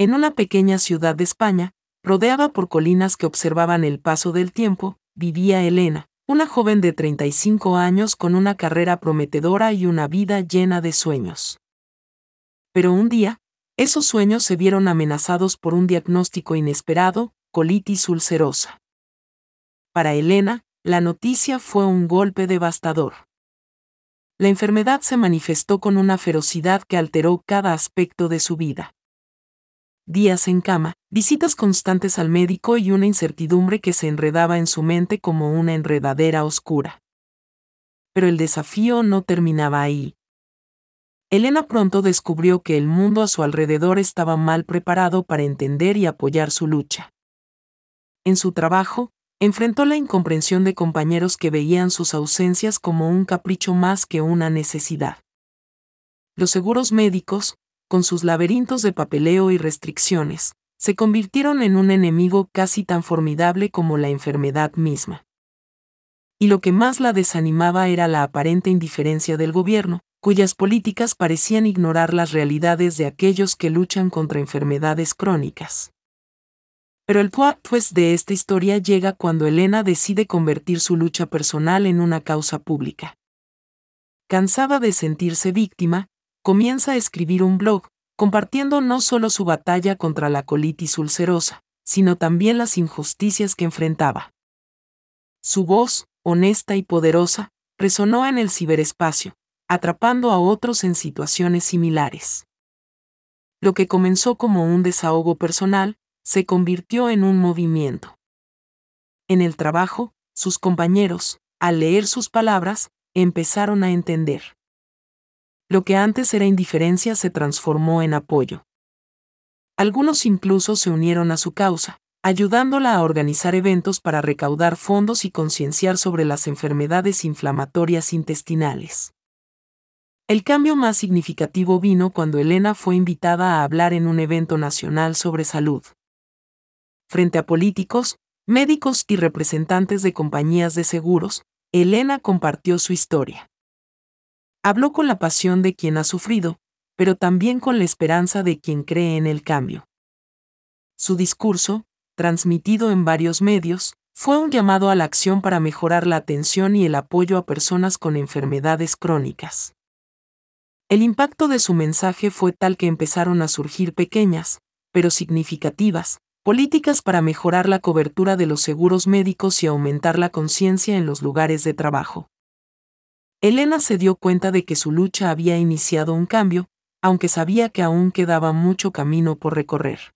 En una pequeña ciudad de España, rodeada por colinas que observaban el paso del tiempo, vivía Elena, una joven de 35 años con una carrera prometedora y una vida llena de sueños. Pero un día, esos sueños se vieron amenazados por un diagnóstico inesperado, colitis ulcerosa. Para Elena, la noticia fue un golpe devastador. La enfermedad se manifestó con una ferocidad que alteró cada aspecto de su vida. Días en cama, visitas constantes al médico y una incertidumbre que se enredaba en su mente como una enredadera oscura. Pero el desafío no terminaba ahí. Elena pronto descubrió que el mundo a su alrededor estaba mal preparado para entender y apoyar su lucha. En su trabajo, enfrentó la incomprensión de compañeros que veían sus ausencias como un capricho más que una necesidad. Los seguros médicos, con sus laberintos de papeleo y restricciones, se convirtieron en un enemigo casi tan formidable como la enfermedad misma. Y lo que más la desanimaba era la aparente indiferencia del gobierno, cuyas políticas parecían ignorar las realidades de aquellos que luchan contra enfermedades crónicas. Pero el plot twist de esta historia llega cuando Elena decide convertir su lucha personal en una causa pública. Cansada de sentirse víctima, comienza a escribir un blog, compartiendo no solo su batalla contra la colitis ulcerosa, sino también las injusticias que enfrentaba. Su voz, honesta y poderosa, resonó en el ciberespacio, atrapando a otros en situaciones similares. Lo que comenzó como un desahogo personal, se convirtió en un movimiento. En el trabajo, sus compañeros, al leer sus palabras, empezaron a entender. Lo que antes era indiferencia se transformó en apoyo. Algunos incluso se unieron a su causa, ayudándola a organizar eventos para recaudar fondos y concienciar sobre las enfermedades inflamatorias intestinales. El cambio más significativo vino cuando Elena fue invitada a hablar en un evento nacional sobre salud frente a políticos, médicos y representantes de compañías de seguros, Elena compartió su historia. Habló con la pasión de quien ha sufrido, pero también con la esperanza de quien cree en el cambio. Su discurso, transmitido en varios medios, fue un llamado a la acción para mejorar la atención y el apoyo a personas con enfermedades crónicas. El impacto de su mensaje fue tal que empezaron a surgir pequeñas, pero significativas, políticas para mejorar la cobertura de los seguros médicos y aumentar la conciencia en los lugares de trabajo. Elena se dio cuenta de que su lucha había iniciado un cambio, aunque sabía que aún quedaba mucho camino por recorrer.